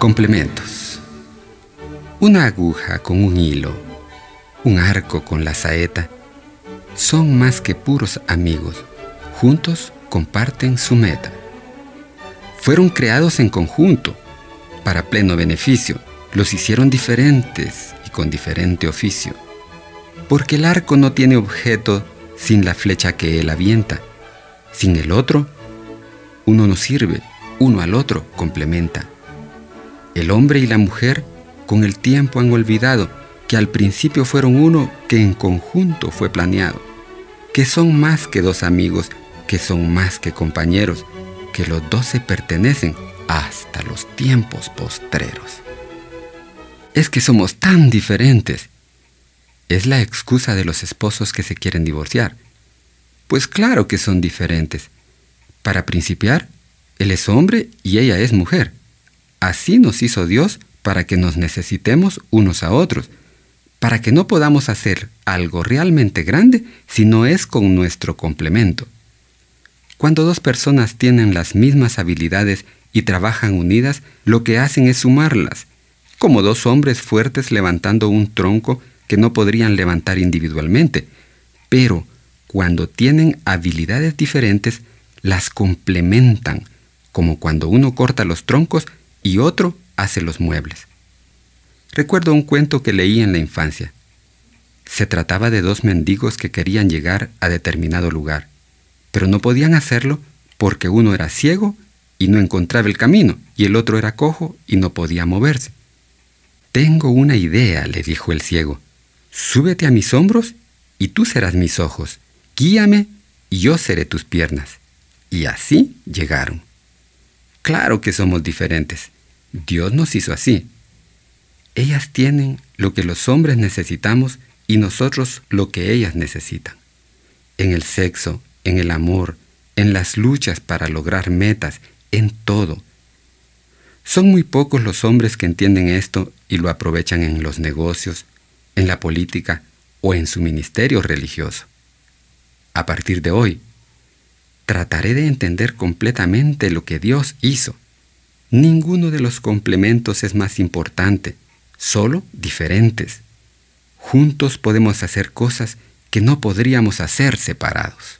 Complementos. Una aguja con un hilo, un arco con la saeta, son más que puros amigos. Juntos comparten su meta. Fueron creados en conjunto, para pleno beneficio. Los hicieron diferentes y con diferente oficio. Porque el arco no tiene objeto sin la flecha que él avienta. Sin el otro, uno no sirve, uno al otro complementa. El hombre y la mujer con el tiempo han olvidado que al principio fueron uno que en conjunto fue planeado, que son más que dos amigos, que son más que compañeros, que los dos se pertenecen hasta los tiempos postreros. Es que somos tan diferentes. Es la excusa de los esposos que se quieren divorciar. Pues claro que son diferentes. Para principiar, él es hombre y ella es mujer. Así nos hizo Dios para que nos necesitemos unos a otros, para que no podamos hacer algo realmente grande si no es con nuestro complemento. Cuando dos personas tienen las mismas habilidades y trabajan unidas, lo que hacen es sumarlas, como dos hombres fuertes levantando un tronco que no podrían levantar individualmente, pero cuando tienen habilidades diferentes, las complementan, como cuando uno corta los troncos y otro hace los muebles. Recuerdo un cuento que leí en la infancia. Se trataba de dos mendigos que querían llegar a determinado lugar, pero no podían hacerlo porque uno era ciego y no encontraba el camino, y el otro era cojo y no podía moverse. Tengo una idea, le dijo el ciego. Súbete a mis hombros y tú serás mis ojos. Guíame y yo seré tus piernas. Y así llegaron. Claro que somos diferentes. Dios nos hizo así. Ellas tienen lo que los hombres necesitamos y nosotros lo que ellas necesitan. En el sexo, en el amor, en las luchas para lograr metas, en todo. Son muy pocos los hombres que entienden esto y lo aprovechan en los negocios, en la política o en su ministerio religioso. A partir de hoy, trataré de entender completamente lo que Dios hizo. Ninguno de los complementos es más importante, solo diferentes. Juntos podemos hacer cosas que no podríamos hacer separados.